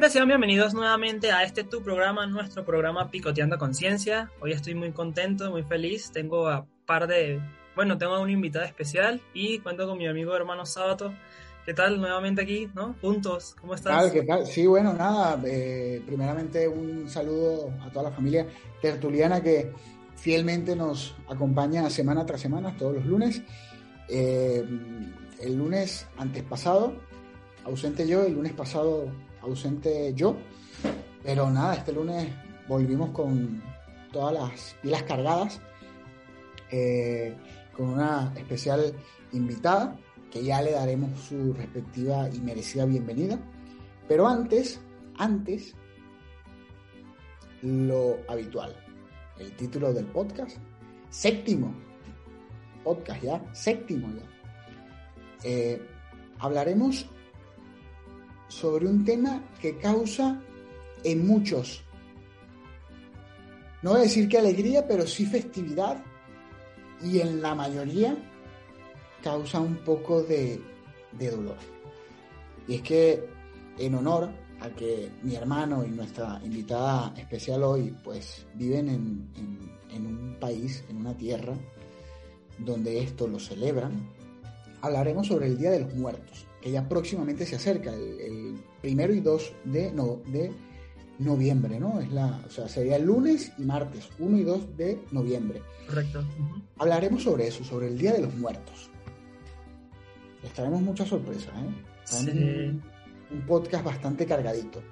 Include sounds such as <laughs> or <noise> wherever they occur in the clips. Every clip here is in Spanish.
tal gente? Sean bienvenidos nuevamente a este tu programa, nuestro programa Picoteando Conciencia. Hoy estoy muy contento, muy feliz. Tengo a par de, bueno, tengo a un invitado especial y cuento con mi amigo hermano Sábato. ¿Qué tal nuevamente aquí, no? Juntos, ¿cómo estás? ¿Qué tal? Sí, bueno, nada, eh, primeramente un saludo a toda la familia tertuliana que fielmente nos acompaña semana tras semana, todos los lunes. Eh, el lunes antes pasado, ausente yo, el lunes pasado ausente yo, pero nada, este lunes volvimos con todas las pilas cargadas, eh, con una especial invitada que ya le daremos su respectiva y merecida bienvenida. Pero antes, antes, lo habitual, el título del podcast, séptimo podcast ya, séptimo ya. Eh, hablaremos sobre un tema que causa en muchos, no voy a decir que alegría, pero sí festividad y en la mayoría causa un poco de, dolor. Y es que en honor a que mi hermano y nuestra invitada especial hoy pues viven en, un país, en una tierra donde esto lo celebran, hablaremos sobre el Día de los Muertos, que ya próximamente se acerca, el, primero y dos de, no, de noviembre, ¿no? Es la, o sea, sería el lunes y martes, 1 y 2 de noviembre. Correcto. Hablaremos sobre eso, sobre el Día de los Muertos. Les traemos muchas sorpresas, ¿eh? Sí. Un, podcast bastante cargadito.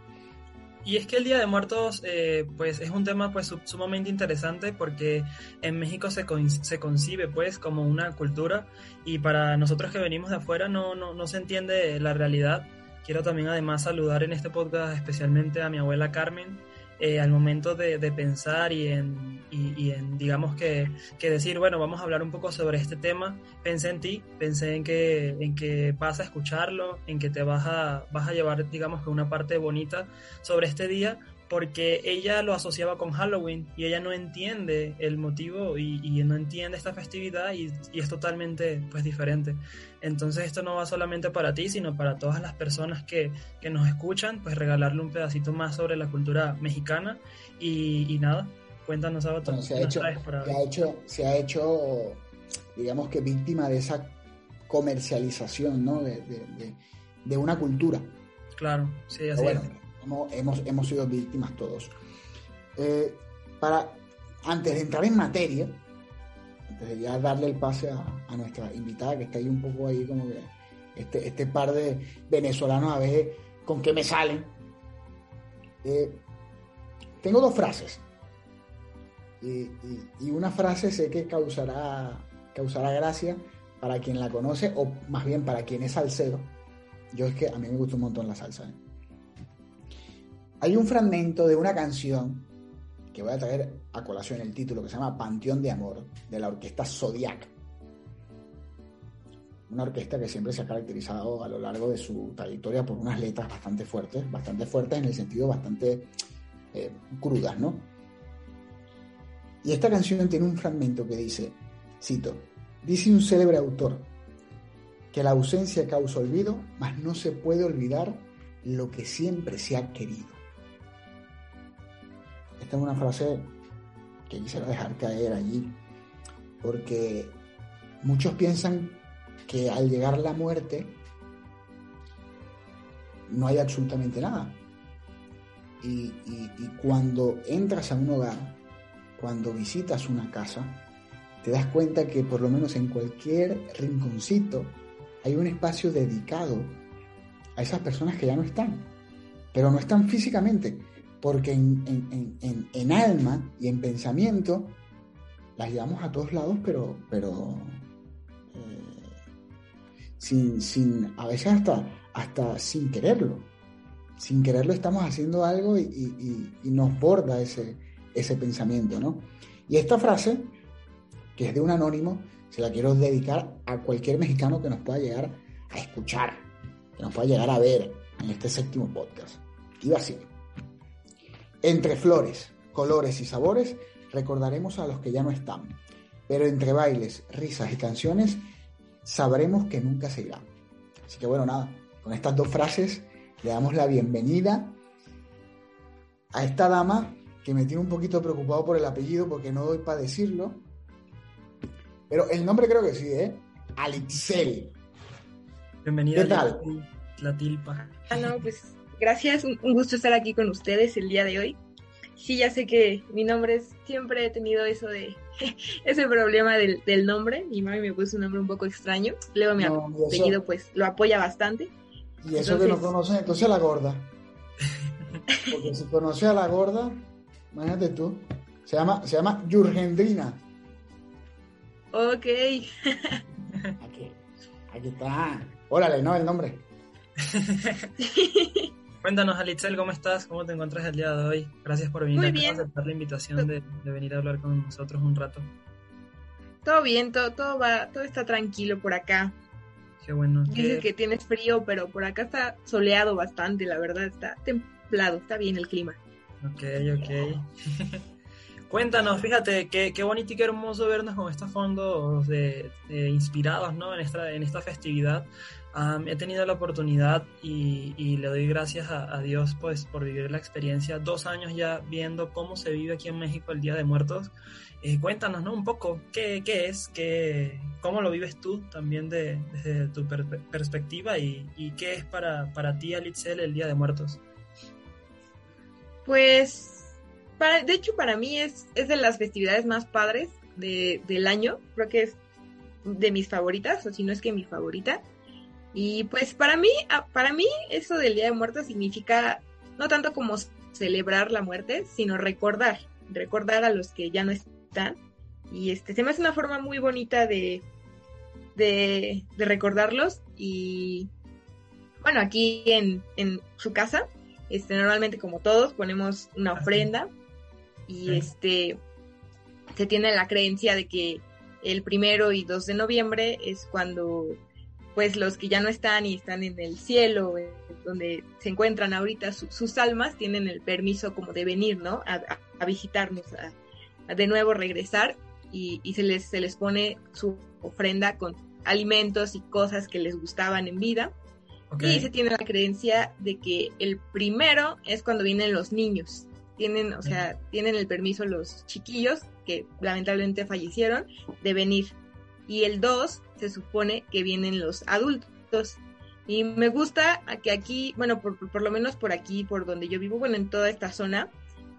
Y es que el Día de Muertos, eh, pues es un tema pues sumamente interesante porque en México se, se concibe pues como una cultura y para nosotros que venimos de afuera no, no, no se entiende la realidad. Quiero también además saludar en este podcast especialmente a mi abuela Carmen, eh, al momento de, pensar y en, y, en digamos que, que, decir, bueno, vamos a hablar un poco sobre este tema, pensé en ti, pensé en que, en que a escucharlo, en que te vas a, vas a llevar, digamos que una parte bonita sobre este día, porque ella lo asociaba con Halloween y ella no entiende el motivo y, no entiende esta festividad y, es totalmente pues diferente. Entonces esto no va solamente para ti, sino para todas las personas que, nos escuchan, pues regalarle un pedacito más sobre la cultura mexicana y, nada, cuéntanos algo. se, ha hecho, se, ha hecho, se ha hecho, digamos que víctima de esa comercialización ¿no? de, una cultura. Claro, sí, así es hemos, hemos sido víctimas todos. Eh, para, antes de entrar en materia, antes de ya darle el pase a, nuestra invitada, que está ahí un poco ahí como que este, este par de venezolanos a ver con qué me salen. Eh, tengo dos frases. Y, y, una frase sé que causará, causará gracia para quien la conoce, o más bien para quien es salsero. Yo es que a mí me gusta un montón la salsa. ¿eh? Hay un fragmento de una canción que voy a traer a colación el título, que se llama Panteón de Amor, de la orquesta Zodiac. Una orquesta que siempre se ha caracterizado a lo largo de su trayectoria por unas letras bastante fuertes, bastante fuertes en el sentido bastante eh, crudas, ¿no? Y esta canción tiene un fragmento que dice, cito, dice un célebre autor, que la ausencia causa olvido, mas no se puede olvidar lo que siempre se ha querido. Esta es una frase que quisiera dejar caer allí, porque muchos piensan que al llegar la muerte no hay absolutamente nada. Y, cuando entras a un hogar, cuando visitas una casa, te das cuenta que por lo menos en cualquier rinconcito hay un espacio dedicado a esas personas que ya no están, pero no están físicamente, porque en, alma y en pensamiento las llevamos a todos lados, pero, pero eh, sin, sin, a veces hasta, hasta sin quererlo. Sin quererlo estamos haciendo algo y, nos borda ese, ese pensamiento, ¿no? Y esta frase, que es de un anónimo, se la quiero dedicar a cualquier mexicano que nos pueda llegar a escuchar, que nos pueda llegar a ver en este séptimo podcast. Iba así. Entre flores, colores y sabores recordaremos a los que ya no están, pero entre bailes, risas y canciones sabremos que nunca se irán. Así que bueno, nada, con estas dos frases le damos la bienvenida a esta dama que me tiene un poquito preocupado por el apellido porque no doy para decirlo. Pero el nombre creo que sí, ¿eh? Alixel. Bienvenida. ¿Qué tal? La tilpa. Ah, no, pues gracias, un gusto estar aquí con ustedes el día de hoy. Sí, ya sé que mi nombre es, siempre he tenido eso de, <laughs> ese problema del, del, nombre. Mi mami me puso un nombre un poco extraño. Luego mi no, apellido pues lo apoya bastante. Y eso entonces... que no conoces, entonces la gorda. Porque si conoce a la gorda, imagínate tú, se llama, se llama Yurgendrina. Ok. aquí, aquí está. Órale, ¿no? El nombre. <laughs> Cuéntanos, Alitzel, ¿cómo estás? ¿Cómo te encuentras el día de hoy? Gracias por venir Muy a aceptar la invitación de, de, venir a hablar con nosotros un rato. Todo bien, todo, todo va, todo está tranquilo por acá. Qué bueno. Dices ¿Qué... que tienes frío, pero por acá está soleado bastante, la verdad, está templado, está bien el clima. Ok, ok. <laughs> Cuéntanos, fíjate, qué, qué, bonito y qué hermoso vernos con estos fondos de, de inspirados ¿no? en, esta, en esta festividad. Um, he tenido la oportunidad y, y le doy gracias a, a, Dios pues, por vivir la experiencia. Dos años ya viendo cómo se vive aquí en México el Día de Muertos. Eh, cuéntanos ¿no? un poco qué, qué es, qué, cómo lo vives tú también de, desde tu per perspectiva y, y, qué es para, para ti, Alitzel, el Día de Muertos. Pues, para, de hecho, para mí es, es de las festividades más padres de, del año. Creo que es de mis favoritas, o si no es que mi favorita. Y pues para mí, para mí eso del Día de Muertos significa no tanto como celebrar la muerte, sino recordar, recordar a los que ya no están. Y este se me hace una forma muy bonita de, de, de recordarlos. Y bueno, aquí en, en su casa, este, normalmente como todos, ponemos una ofrenda. Y este se tiene la creencia de que el primero y 2 de noviembre es cuando pues los que ya no están y están en el cielo, donde se encuentran ahorita su, sus almas, tienen el permiso como de venir, ¿no? A, a, a visitarnos, a, a, de nuevo regresar y, y, se, les, se les pone su ofrenda con alimentos y cosas que les gustaban en vida. Okay. Y se tiene la creencia de que el primero es cuando vienen los niños. Tienen, o sea, tienen el permiso los chiquillos que lamentablemente fallecieron de venir y el 2 se supone que vienen los adultos. Y me gusta que aquí, bueno, por, por, lo menos por aquí, por donde yo vivo, bueno, en toda esta zona,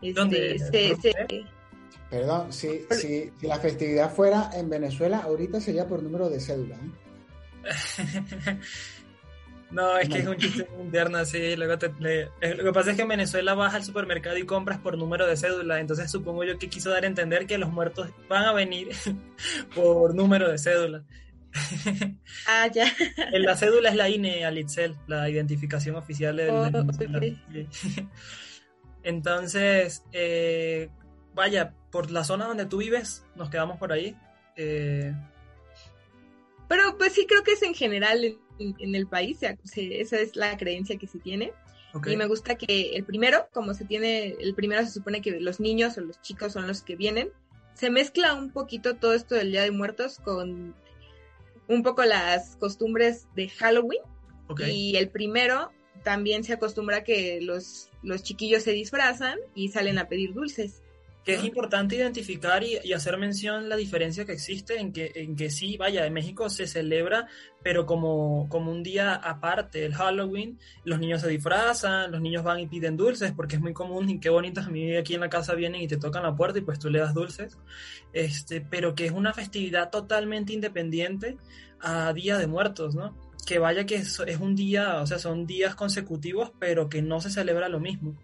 este, se, se, Perdón, si, si, si, la festividad fuera en Venezuela, ahorita sería por número de cédula. ¿eh? <laughs> no, es que es un chiste interno, sí. Luego te, le, lo que pasa es que en Venezuela vas al supermercado y compras por número de cédula. Entonces supongo yo que quiso dar a entender que los muertos van a venir <laughs> por número de cédula. <laughs> Ah, ya. En la cédula es la INE, Alitzel, la identificación oficial del. Oh, okay. <laughs> Entonces, eh, vaya, por la zona donde tú vives, nos quedamos por ahí. Eh... Pero pues sí, creo que es en general en, en el país, se, esa es la creencia que se tiene. Okay. Y me gusta que el primero, como se tiene, el primero se supone que los niños o los chicos son los que vienen, se mezcla un poquito todo esto del Día de Muertos con un poco las costumbres de Halloween. Okay. Y el primero también se acostumbra que los, los chiquillos se disfrazan y salen a pedir dulces. Que es importante identificar y, y, hacer mención la diferencia que existe en que, en que sí, vaya, en México se celebra, pero como, como un día aparte, el Halloween, los niños se disfrazan, los niños van y piden dulces, porque es muy común y qué bonito, a mí aquí en la casa vienen y te tocan la puerta y pues tú le das dulces, este, pero que es una festividad totalmente independiente a Día de Muertos, ¿no? Que vaya que es, es un día, o sea, son días consecutivos, pero que no se celebra lo mismo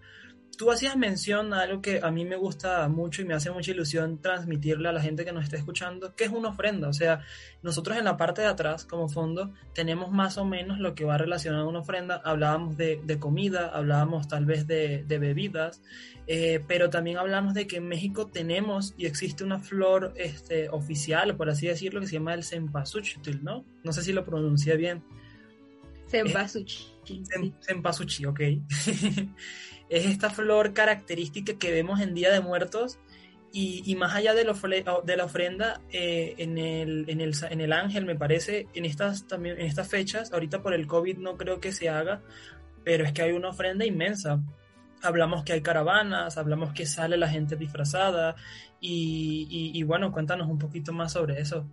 tú hacías mención a algo que a mí me gusta mucho y me hace mucha ilusión transmitirle a la gente que nos está escuchando, que es una ofrenda. O sea, nosotros en la parte de atrás, como fondo, tenemos más o menos lo que va relacionado a una ofrenda. Hablábamos de, de comida, hablábamos tal vez de, de bebidas, eh, pero también hablamos de que en México tenemos y existe una flor este, oficial, por así decirlo, que se llama el cempasúchil, ¿no? No sé si lo pronuncié bien. Cempasúchil. Cempasúchil, ok. <laughs> es esta flor característica que vemos en Día de Muertos y, y más allá de, lo, de la ofrenda eh, en, el, en, el, en, el, ángel me parece en estas también en estas fechas ahorita por el COVID no creo que se haga pero es que hay una ofrenda inmensa hablamos que hay caravanas, hablamos que sale la gente disfrazada y, y, bueno, cuéntanos un poquito más sobre eso.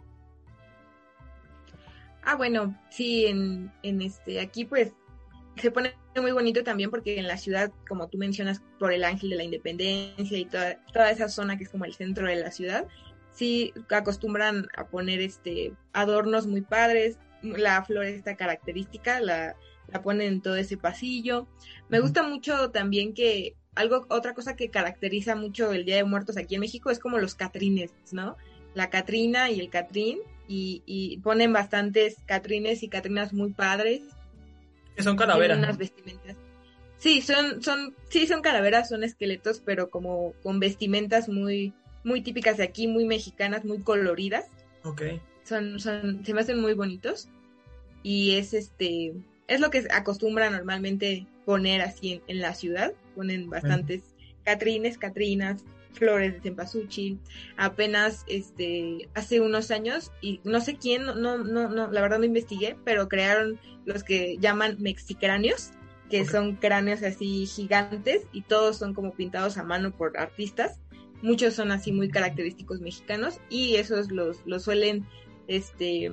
Ah, bueno, sí, en, en este, aquí pues se pone muy bonito también porque en la ciudad, como tú mencionas, por el Ángel de la Independencia y toda, toda esa zona que es como el centro de la ciudad, sí acostumbran a poner este adornos muy padres, la flor esta característica la, la ponen en todo ese pasillo. Me gusta mucho también que algo, otra cosa que caracteriza mucho el Día de Muertos aquí en México es como los catrines, ¿no? La Catrina y el Catrín, y, y ponen bastantes catrines y catrinas muy padres que son calaveras. vestimentas. Sí, son, son, sí, son calaveras, son esqueletos, pero como con vestimentas muy, muy típicas de aquí, muy mexicanas, muy coloridas. Ok. Son, son, se me hacen muy bonitos. Y es este, es lo que acostumbra normalmente poner así en, la ciudad. Ponen bastantes catrines, catrinas, flores de cempasúchil. Apenas este hace unos años y no sé quién, no no no, la verdad no investigué, pero crearon los que llaman mexicráneos, que son cráneos así gigantes y todos son como pintados a mano por artistas. Muchos son así muy característicos mexicanos y esos los, los suelen este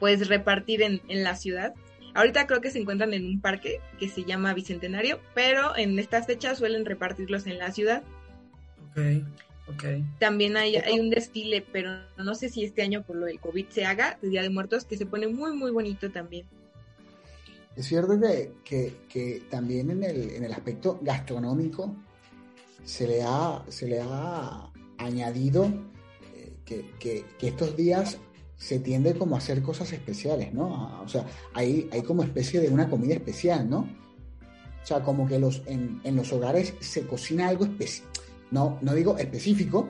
pues repartir en, en la ciudad. Ahorita creo que se encuentran en un parque que se llama Bicentenario, pero en estas fechas suelen repartirlos en la ciudad Ok, También hay, hay un desfile, pero no sé si este año por lo del COVID se haga, el Día de Muertos, que se pone muy, muy bonito también. Es cierto que, que, también en el, en el, aspecto gastronómico se le ha, se le ha añadido eh, que, que, estos días se tiende como a hacer cosas especiales, ¿no? O sea, hay, hay como especie de una comida especial, ¿no? O sea, como que los, en, en los hogares se cocina algo especial no, no digo específico,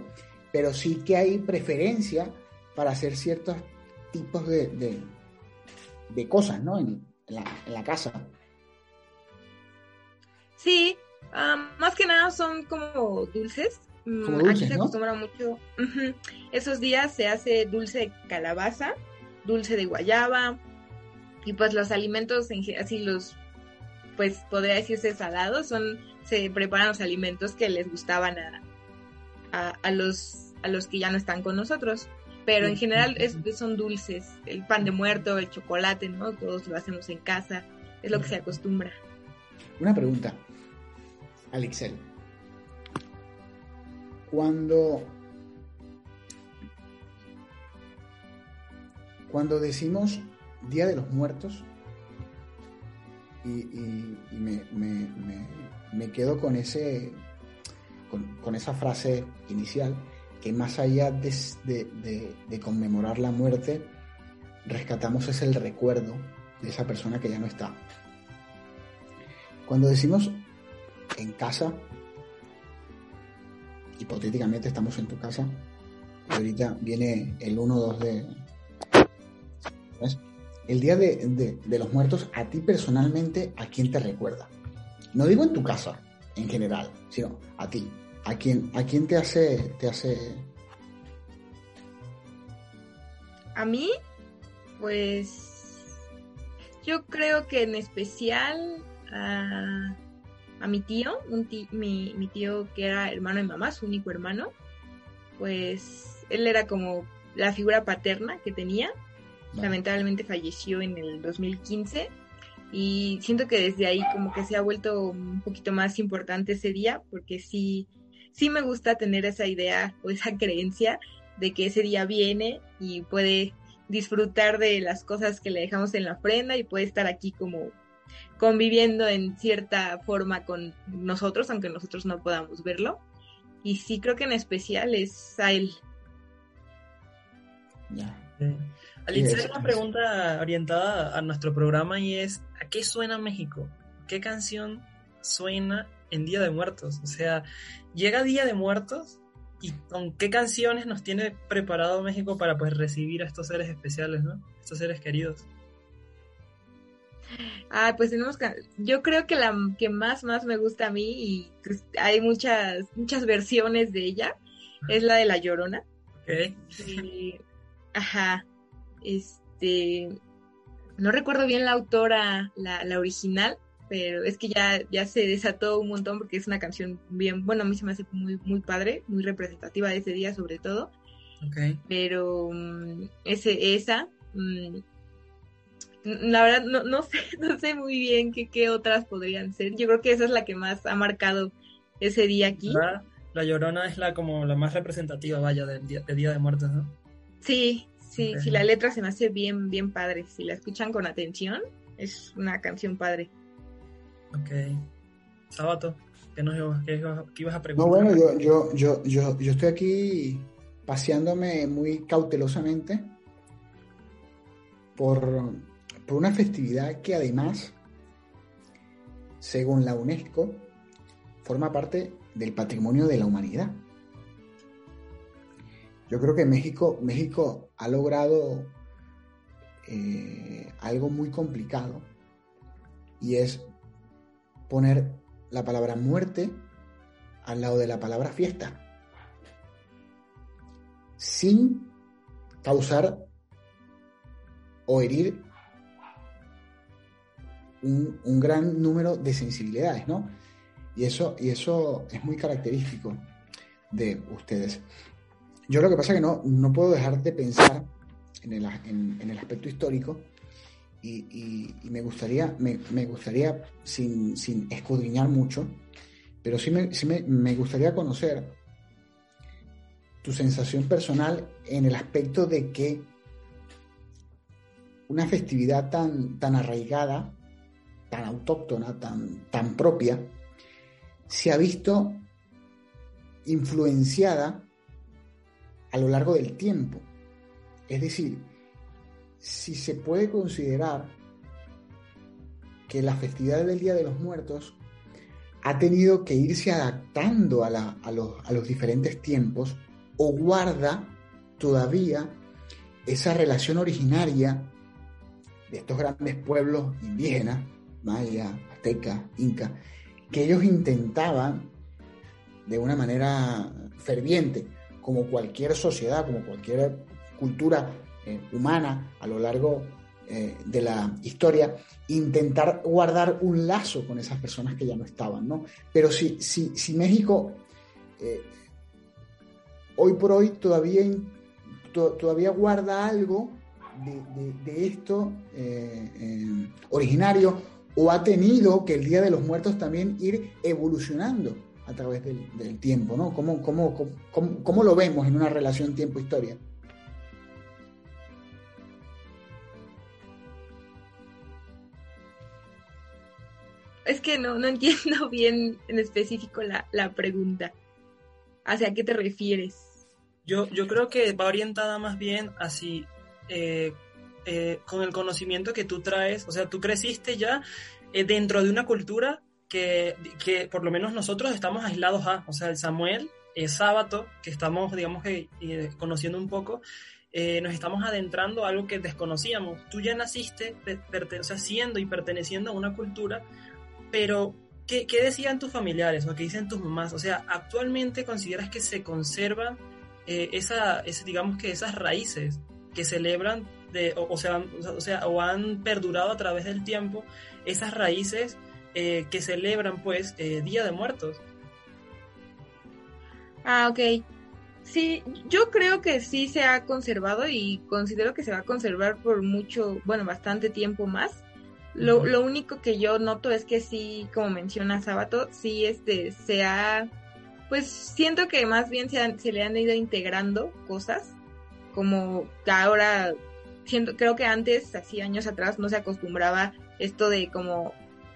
pero sí que hay preferencia para hacer ciertos tipos de, de, cosas, ¿no? En, la, casa. Sí, más que nada son como dulces. Mm, aquí se acostumbra mucho. Esos días se hace dulce de calabaza, dulce de guayaba, y pues los alimentos, así los, pues podría decirse salados, son se preparan los alimentos que les gustaban a, a, los, a los que ya no están con nosotros. Pero en general es, son dulces, el pan de muerto, el chocolate, ¿no? Todos lo hacemos en casa, es lo que se acostumbra. Una pregunta, Alexel. Cuando, cuando decimos Día de los Muertos, y, me, me quedo con, ese, con, esa frase inicial, que más allá de, conmemorar la muerte, rescatamos es el recuerdo de esa persona que ya no está. Cuando decimos en casa, hipotéticamente estamos en tu casa, y ahorita viene el 1-2 de... El día de, de, los muertos, a ti personalmente, ¿a quién te recuerda? No digo en tu casa, en general, sino a ti. ¿A quién, a quién te hace, te hace? A mí, pues, yo creo que en especial a, mi tío, un mi, mi tío que era hermano de mamá, su único hermano, pues él era como la figura paterna que tenía. Lamentablemente falleció en el 2015 y siento que desde ahí como que se ha vuelto un poquito más importante ese día porque sí, sí me gusta tener esa idea o esa <laughs> creencia de que ese día viene y puede disfrutar de las cosas que le dejamos en la ofrenda y puede estar aquí como conviviendo en cierta forma con nosotros, aunque nosotros no podamos verlo. Y sí creo que en especial es a él. Ya. Alicia, una pregunta orientada a nuestro programa y es, ¿a qué suena México? ¿Qué canción suena en Día de Muertos? O sea, llega Día de Muertos y con qué canciones nos tiene preparado México para pues recibir a estos seres especiales, ¿no? Estos seres queridos. Ah, pues tenemos que, yo creo que la que más más me gusta a mí y pues, hay muchas muchas versiones de ella es la de la Llorona. Ok. ajá. Este, no recuerdo bien la autora, la, original, pero es que ya, ya se desató un montón porque es una canción bien, bueno, a mí se me hace muy, muy padre, muy representativa de ese día sobre todo. Okay. Pero mm, ese, esa, mm, la verdad no, no, <laughs> sé, no sé muy bien qué, qué otras podrían ser. Yo creo que esa es la que más ha marcado ese día aquí. La, Llorona es la como la más representativa, vaya, del día, día de Muertos, ¿no? Sí, sí, sí, la letra se me hace bien, bien padre. Si la escuchan con atención, es una canción padre. Ok. Sábato, ¿qué, nos, qué, ibas a preguntar? No, bueno, yo, yo, yo, yo, yo estoy aquí paseándome muy cautelosamente por, por una festividad que además, según la UNESCO, forma parte del patrimonio de la humanidad. Yo creo que México, México ha logrado eh, algo muy complicado y es poner la palabra muerte al lado de la palabra fiesta, sin causar o herir un, un, gran número de sensibilidades, ¿no? Y eso, y eso es muy característico de ustedes. Yo lo que pasa es que no, no puedo dejar de pensar en el, en, el aspecto histórico y, me gustaría, me, me gustaría sin, sin, escudriñar mucho, pero sí, me, sí me, me gustaría conocer tu sensación personal en el aspecto de que una festividad tan, tan arraigada, tan autóctona, tan, tan propia, se ha visto influenciada a lo largo del tiempo. Es decir, si se puede considerar que la festividad del Día de los Muertos ha tenido que irse adaptando a, los, diferentes tiempos o guarda todavía esa relación originaria de estos grandes pueblos indígenas, maya, azteca, inca, que ellos intentaban de una manera ferviente, como cualquier sociedad, como cualquier cultura eh, humana a lo largo eh, de la historia, intentar guardar un lazo con esas personas que ya no estaban, ¿no? Pero si, si, si México eh, hoy por hoy todavía, todavía guarda algo de, esto originario o ha tenido que el Día de los Muertos también ir evolucionando a través del, tiempo, ¿no? ¿Cómo, cómo, cómo, lo vemos en una relación tiempo-historia? Es que no, no entiendo <laughs> bien en específico la, la pregunta. ¿Hacia qué te refieres? Yo, yo creo que va orientada más bien así, eh, eh, con el conocimiento que tú traes, o sea, tú creciste ya eh, dentro de una cultura que, que, por lo menos nosotros estamos aislados a, o sea, el Samuel, el sábado, que estamos, digamos que, eh, conociendo un poco, nos estamos adentrando a algo que desconocíamos. Tú ya naciste o sea, siendo y perteneciendo a una cultura, pero ¿qué, ¿qué, decían tus familiares o qué dicen tus mamás? O sea, actualmente consideras que se conservan esa, ese, digamos que esas raíces que celebran o, sea, o, sea, o han perdurado a través del tiempo esas raíces eh, que celebran pues eh, Día de Muertos. Ah, ok. Sí, yo creo que sí se ha conservado y considero que se va a conservar por mucho, bueno, bastante tiempo más. Lo, lo único que yo noto es que sí, como menciona Sábato, sí este, se ha, pues siento que más bien se, se le han ido integrando cosas, como que ahora creo que antes, así años atrás, no se acostumbraba esto de como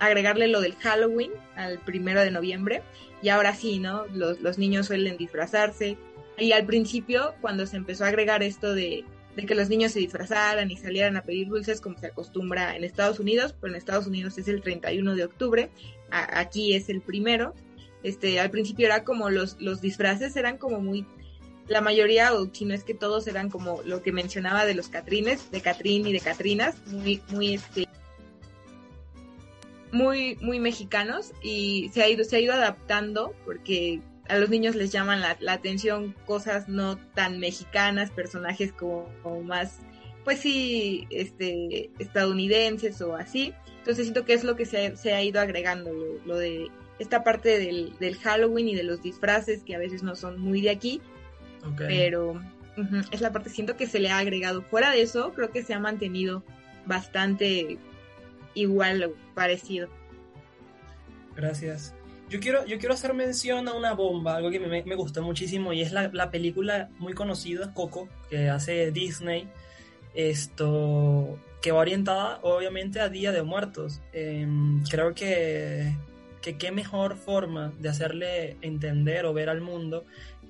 agregarle lo del Halloween al primero de noviembre y ahora sí, ¿no? Los, niños suelen disfrazarse y al principio cuando se empezó a agregar esto de, que los niños se disfrazaran y salieran a pedir dulces como se acostumbra en Estados Unidos, pero en Estados Unidos es el 31 de octubre, aquí es el primero, este, al principio era como los, los disfraces eran como muy la mayoría, o si no es que todos eran como lo que mencionaba de los Catrines, de Catrín y de Catrinas, muy, muy este muy, muy mexicanos y se ha ido, se ha ido adaptando porque a los niños les llaman la, atención cosas no tan mexicanas, personajes como, más pues sí, este, estadounidenses o así. Entonces siento que es lo que se ha, ido agregando, lo, de esta parte del, del, Halloween y de los disfraces que a veces no son muy de aquí, pero es la parte, siento que se le ha agregado. Fuera de eso, creo que se ha mantenido bastante igual parecido. Gracias. Yo quiero, yo quiero hacer mención a una bomba, algo que me, me gustó muchísimo, y es la, la, película muy conocida, Coco, que hace Disney, esto que va orientada obviamente a Día de Muertos. Em, creo que, que qué mejor forma de hacerle entender o ver al mundo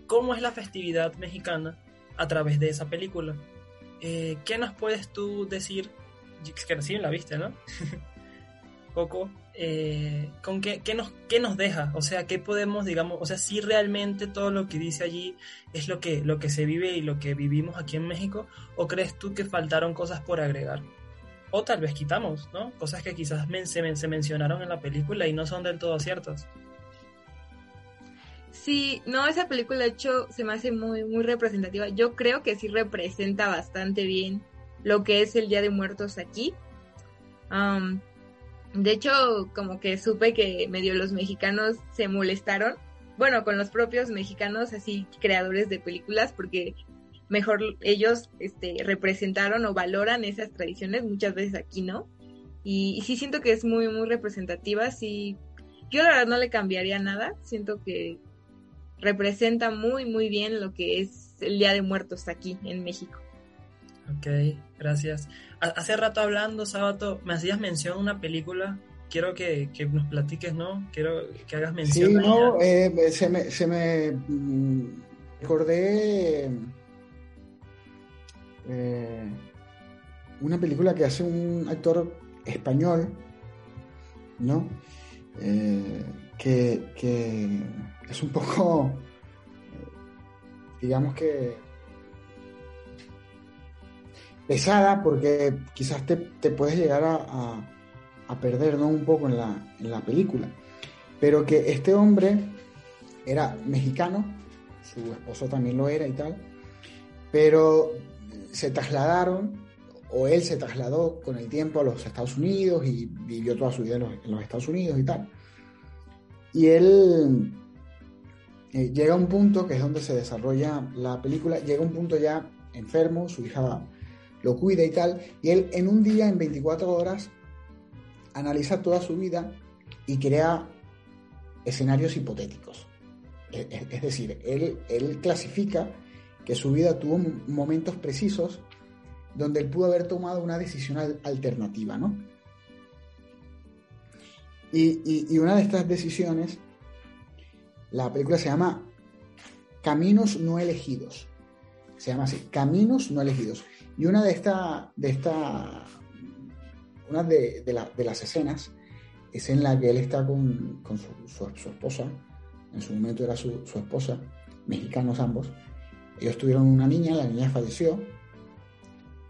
cómo es la festividad mexicana a través de esa película. Eh, ¿Qué nos puedes tú decir? Que recién la viste, ¿no? <laughs> Coco, eh, ¿con qué, qué, nos, qué nos deja? O sea, ¿qué podemos, digamos, o sea, si realmente todo lo que dice allí es lo que, lo que se vive y lo que vivimos aquí en México? ¿O crees tú que faltaron cosas por agregar? O tal vez quitamos, ¿no? Cosas que quizás se, se mencionaron en la película y no son del todo ciertas. Sí, no, esa película de hecho se me hace muy, muy representativa. Yo creo que sí representa bastante bien lo que es el Día de Muertos aquí. de hecho, como que supe que medio los mexicanos se molestaron, bueno, con los propios mexicanos, así creadores de películas, porque mejor ellos este, representaron o valoran esas tradiciones, muchas veces aquí no. Y, y sí siento que es muy, muy representativa, sí. Yo la verdad no le cambiaría nada, siento que representa muy, muy bien lo que es el Día de Muertos aquí en México. Ok, gracias. Hace rato hablando, Sábato, me hacías mención a una película. Quiero que, nos platiques, ¿no? Quiero que hagas mención. Sí, no, eh, se me, se me mm, recordé eh, una película que hace un actor español, ¿no? Eh, que, es un poco, digamos que, pesada porque quizás te, puedes llegar a, perder un poco en la, en la película. Pero que este hombre era mexicano, su esposo también lo era y tal, pero se trasladaron, o él se trasladó con el tiempo a los Estados Unidos y vivió toda su vida en los Estados Unidos y tal. Y él eh, llega a un punto, que es donde se desarrolla la película, llega a un punto ya enfermo, su hija lo cuida y tal, y él en un día, en 24 horas, analiza toda su vida y crea escenarios hipotéticos. Es, decir, él, él clasifica que su vida tuvo momentos precisos donde él pudo haber tomado una decisión alternativa, ¿no? Y, una de estas decisiones, la película se llama Caminos no elegidos. Se llama así, Caminos no elegidos. Y una de estas, de esta, una de, las escenas es en la que él está con, su, esposa, en su momento era su, esposa, mexicanos ambos. Ellos tuvieron una niña, la niña falleció,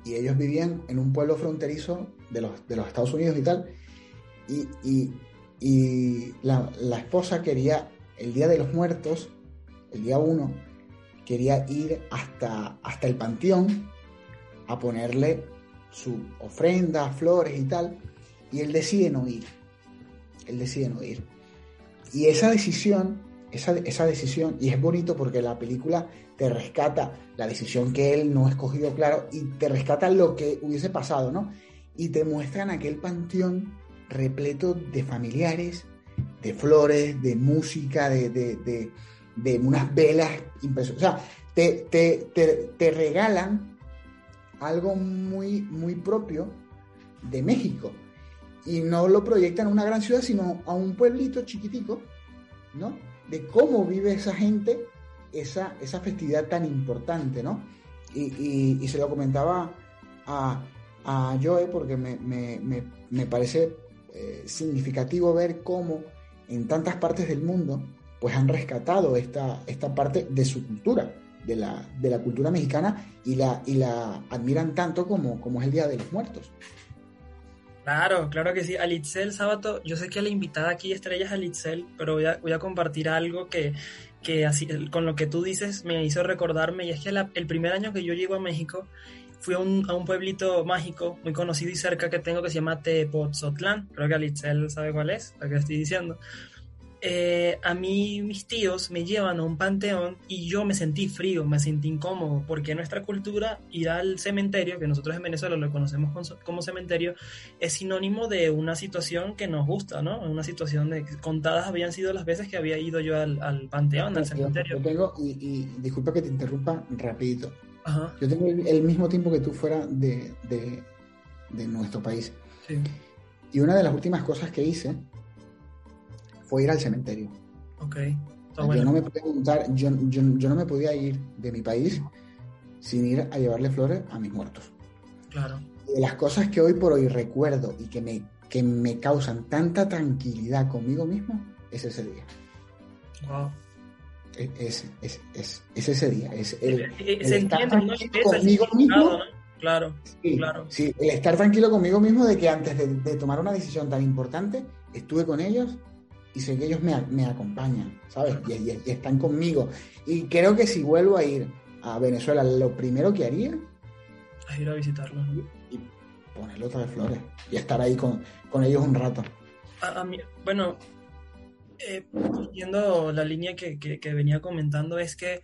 y ellos vivían en un pueblo fronterizo de los, de los Estados Unidos y tal. y, y la, esposa quería, el día de los muertos, el día 1, quería ir hasta, hasta el panteón a ponerle su ofrenda, flores y tal, y él decide no ir. Él decide no ir. Y esa decisión, esa, esa decisión, y es bonito porque la película te rescata la decisión que él no ha escogido claro y te rescata lo que hubiese pasado, ¿no? Y te muestran aquel panteón repleto de familiares, de flores, de música, de, unas velas impresionantes. O sea, te, regalan algo muy, muy propio de México. Y no lo proyectan a una gran ciudad, sino a un pueblito chiquitico, ¿no? De cómo vive esa gente esa, esa festividad tan importante, ¿no? Y, se lo comentaba a, a Joe porque me, me parece eh, significativo ver cómo en tantas partes del mundo pues han rescatado esta, esta parte de su cultura, de la, de la cultura mexicana y la, y la admiran tanto como, como es el Día de los Muertos. Claro, claro que sí. Alitzel Sábato, yo sé que la invitada aquí estrella es Alitzel, pero voy a, voy a compartir algo que, que así, con lo que tú dices me hizo recordarme, y es que el primer año que yo llego a México fui a un, a un, pueblito mágico muy conocido y cerca que tengo que se llama Tepoztlán, creo que Alitzel sabe cuál es, lo que estoy diciendo. Eh, a mí mis tíos me llevan a un panteón y yo me sentí frío, me sentí incómodo, porque nuestra cultura ir al cementerio, que nosotros en Venezuela lo conocemos como cementerio, es sinónimo de una situación que nos gusta, ¿no? Una situación de contadas habían sido las veces que había ido yo al, al panteón, al cementerio. Yo tengo, y, y, disculpa que te interrumpa rapidito, yo tengo el, mismo tiempo que tú fuera de, de, de nuestro país. Sí. Y una de las últimas cosas que hice fue ir al cementerio. Ok. yo, no me podía yo, yo, no me podía ir de mi país sin ir a llevarle flores a mis muertos. Claro. de las cosas que hoy por hoy recuerdo y que me, que me causan tanta tranquilidad conmigo mismo, es ese día. Wow. Es, es, es, es ese día. Es el, Se entiende, ¿no? conmigo mismo. Claro, sí, claro. Sí, el estar tranquilo conmigo mismo de que antes de, de, tomar una decisión tan importante, estuve con ellos y sé que ellos me, me acompañan, ¿sabes? Y, están conmigo. Y creo que si vuelvo a ir a Venezuela, lo primero que haría es ir a visitarlos. Y ponerle otra de flores y estar ahí con, con ellos un rato. A, mí, bueno, eh, la línea que, venía comentando, es que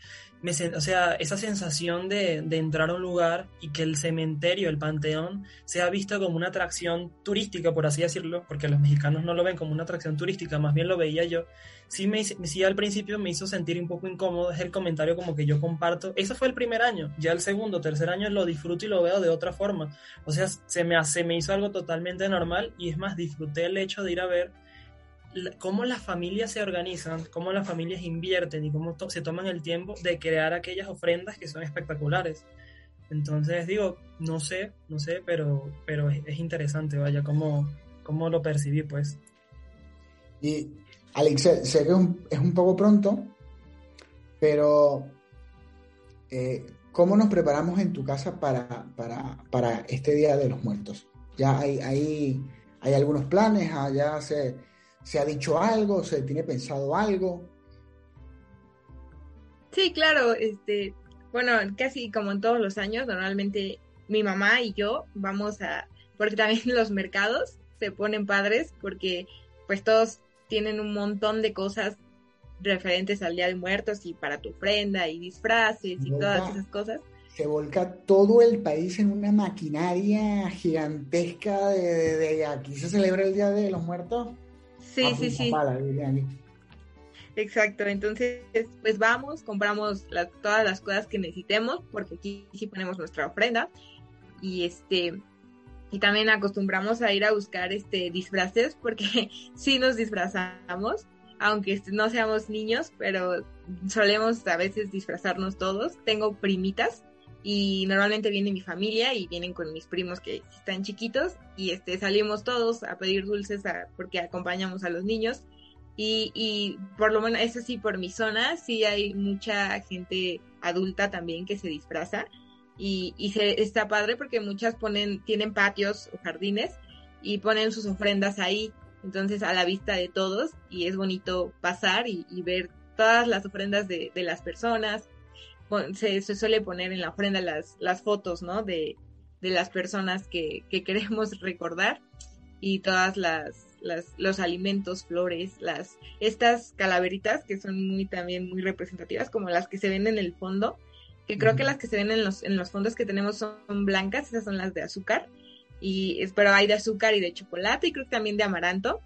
o sea, esa sensación de, de, entrar a un lugar y que el cementerio, el panteón, sea visto como una atracción turística, por así decirlo, porque los mexicanos no lo ven como una atracción turística, más bien lo veía yo, sí, me, sí al principio me hizo sentir un poco incómodo, es el comentario como que yo comparto, eso fue el primer año, ya el segundo, tercer año lo disfruto y lo veo de otra forma, o sea, se me, se me hizo algo totalmente normal y es más, disfruté el hecho de ir a ver cómo las familias se organizan, cómo las familias invierten y cómo se toman el tiempo de crear aquellas ofrendas que son espectaculares. Entonces digo, no sé, no sé, pero, pero es, interesante, vaya, cómo, cómo lo percibí, pues. Y Alex, sé, que es un, poco pronto, pero eh, ¿cómo nos preparamos en tu casa para, para, para, este Día de los Muertos? ¿Ya hay, hay, hay algunos planes? ¿Ya se, ¿Se ha dicho algo? ¿Se tiene pensado algo? Sí, claro, este, bueno, casi como en todos los años, normalmente mi mamá y yo vamos a, porque también <laughs> los mercados se ponen padres, porque pues todos tienen un montón de cosas referentes al Día de Muertos y para tu ofrenda y disfraces y todas esas cosas. Se volca todo el país en una maquinaria gigantesca de aquí se celebra el Día de los Muertos. Sí, sí, sí. Exacto, entonces pues vamos, compramos todas las cosas que necesitemos, porque aquí sí ponemos nuestra ofrenda. Y este, y también acostumbramos a ir a buscar este disfraces, porque <laughs> sí nos disfrazamos, aunque este, no seamos niños, pero solemos a veces disfrazarnos todos. Tengo primitas y normalmente viene mi familia y vienen con mis primos que están chiquitos y este salimos todos a pedir dulces porque acompañamos a los niños. Y, y por lo menos eso sí por mi zona sí hay mucha gente adulta también que se disfraza. Y, y se, está padre porque muchas ponen tienen patios o jardines y ponen sus ofrendas ahí. Entonces a la vista de todos y es bonito pasar y, y ver todas las ofrendas de, de las personas se, suele poner en la ofrenda las, las fotos, ¿no? De, de las personas que, que, <laughs> queremos recordar y todas las, las, los alimentos, flores, las, estas calaveritas que son muy también muy representativas, como las que se ven en el fondo, que creo que las que se ven en los, en los fondos que tenemos son blancas, esas son las de azúcar, y pero hay de azúcar y de chocolate y creo que también de amaranto,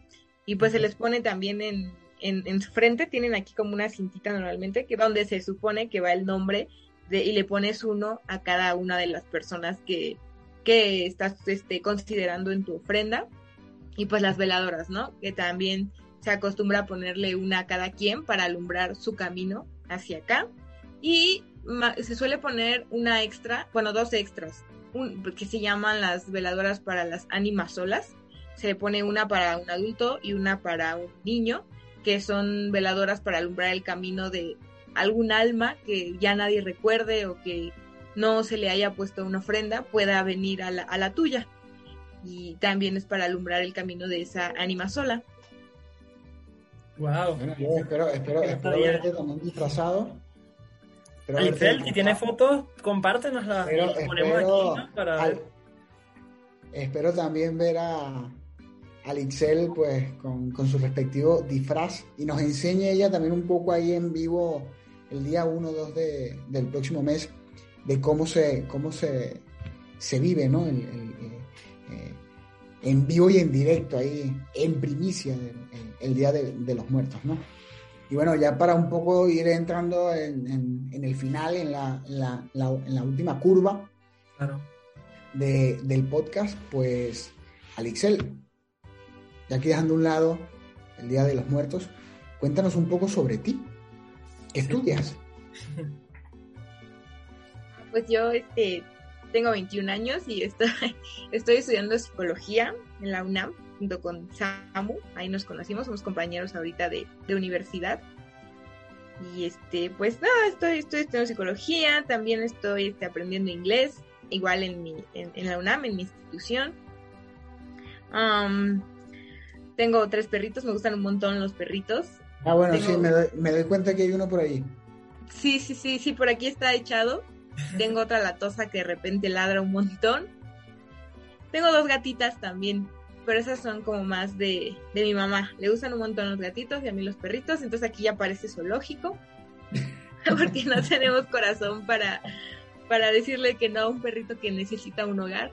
y pues se les pone también en, en, su frente tienen aquí como una cintita normalmente, que donde se supone que va el nombre y le pones uno a cada una de las personas que, que estás este, considerando en tu ofrenda. Y pues las veladoras, ¿no? Que también se acostumbra a ponerle una a cada quien para alumbrar su camino hacia acá. Y se suele poner una extra, bueno, dos extras, que se llaman las veladoras para las ánimas solas. Se pone una para un adulto y una para un niño que son veladoras para alumbrar el camino de algún alma que ya nadie recuerde o que no se le haya puesto una ofrenda pueda venir a la, a la tuya. Y también es para alumbrar el camino de esa ánima sola. Wow. espero, espero, espero verte también disfrazado Alixel, si tienes fotos, compártenoslas y ponemos aquí para... espero también ver a Alixel pues con, su respectivo disfraz y nos enseñe ella también un poco ahí en vivo el día 1 o 2 del próximo mes de cómo se, cómo se, se vive, ¿no? Eh, en vivo y en directo, ahí en primicia, el, Día de, los Muertos, ¿no? Y bueno, ya para un poco ir entrando en, el final, en la, en la, última curva del podcast, pues, Alixel, ya que dejando a un lado el Día de los Muertos, cuéntanos un poco sobre ti. ¿Qué estudias? <laughs> Pues yo este, tengo 21 años y estoy, <laughs> estoy estudiando psicología en la UNAM junto con Samu. Ahí nos conocimos, somos compañeros ahorita de, universidad. Y este, pues nada, estoy, estoy estudiando psicología, también estoy este, aprendiendo inglés, igual en, mi, en, la UNAM, en mi institución. Tengo tres perritos, me gustan un montón los perritos. Ah, bueno, sí, me doy, me doy cuenta que hay uno por ahí. Sí, sí, sí, sí, por aquí está echado. Tengo otra latosa que de repente ladra un montón. Tengo dos gatitas también, pero esas son como más de, de mi mamá. Le gustan un montón los gatitos y a mí los perritos, entonces aquí ya parece zoológico, <laughs> porque no tenemos corazón para, para decirle que no a un perrito que necesita un hogar.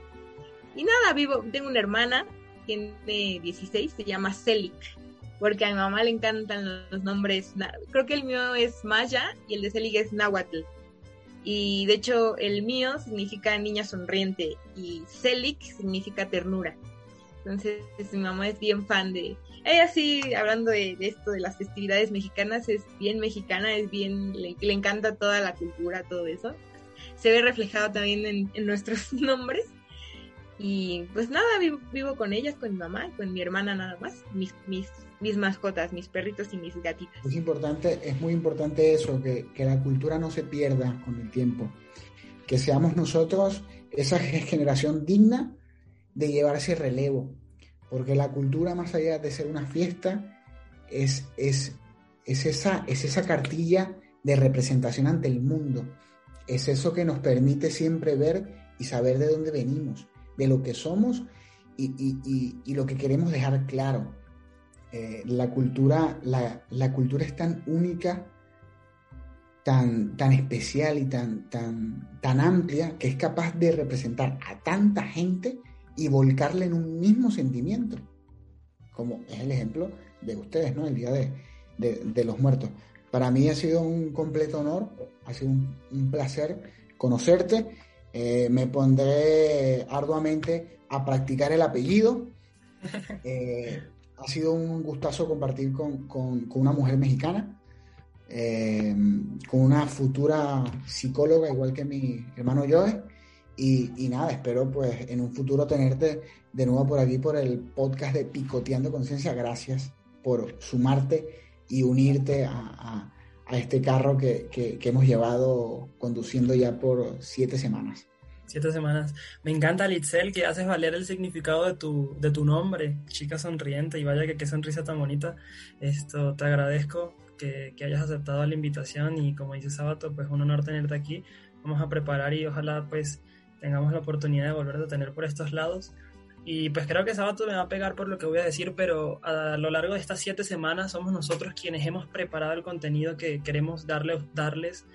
Y nada, vivo, tengo una hermana, tiene 16, se llama Celic, porque a mi mamá le encantan los, nombres. Creo que el mío es Maya y el de Celic es Nahuatl. Y de hecho, el mío significa niña sonriente y Celik significa ternura. Entonces, mi mamá es bien fan de. Ella sí, hablando de, esto de las festividades mexicanas, es bien mexicana, es bien. Le, encanta toda la cultura, todo eso. Se ve reflejado también en, nuestros <laughs> nombres. Y pues nada, vivo, con ellas, con mi mamá, con mi hermana nada más. Mis, mis mis mascotas, mis perritos y mis gatitas. Es importante, es muy importante eso, que, la cultura no se pierda con el tiempo, que seamos nosotros esa <laughs> generación digna de llevar ese relevo, porque la cultura más allá de ser una fiesta es, es, es, esa, es esa cartilla de representación ante el mundo, es eso que nos permite siempre ver y saber de dónde venimos, de lo que somos y, y lo que queremos dejar claro eh, la, cultura, la, cultura es tan única, tan, tan especial y tan, tan, tan amplia que es capaz de representar a tanta gente y volcarle en un mismo sentimiento, como es el ejemplo de ustedes, ¿no? El Día de, los Muertos. Para mí ha sido un completo honor, ha sido un, placer conocerte. Eh, me pondré arduamente a practicar el apellido. <laughs> Eh, ha sido un gustazo compartir con, una mujer mexicana, eh, con una futura psicóloga igual que mi hermano Joe. Y, nada, espero pues en un futuro tenerte de nuevo por aquí por el podcast de Picoteando Conciencia. Gracias por sumarte y unirte a, este carro que, que hemos llevado conduciendo ya por siete semanas siete semanas. Me encanta, Litzel, que haces valer el significado de tu, de tu nombre, chica sonriente, y vaya que qué sonrisa tan bonita. Esto, te agradezco que, que hayas aceptado la invitación y como dice Sábato, pues un honor tenerte aquí. Vamos a preparar y ojalá pues tengamos la oportunidad de volverte a tener por estos lados. Y pues creo que Sábato me va a pegar por lo que voy a decir, pero a lo largo de estas siete semanas somos nosotros quienes hemos preparado el contenido que queremos darle, darles.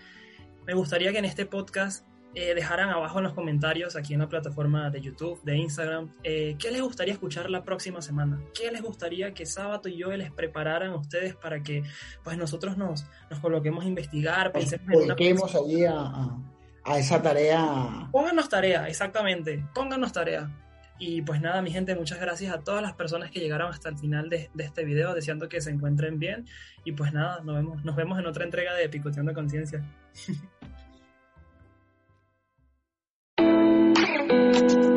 Me gustaría que en este podcast eh, dejaran abajo en los comentarios aquí en la plataforma de YouTube, de Instagram, eh, qué les gustaría escuchar la próxima semana, qué les gustaría que Sábado y yo les prepararan a ustedes para que pues nosotros nos, nos coloquemos a investigar, pensemos allí a, a, esa tarea. Pónganos tarea, exactamente, pónganos tarea. Y pues nada, mi gente, muchas gracias a todas las personas que llegaron hasta el final de, de, este video, deseando que se encuentren bien. Y pues nada, nos vemos, nos vemos en otra entrega de Picoteando Conciencia. <laughs>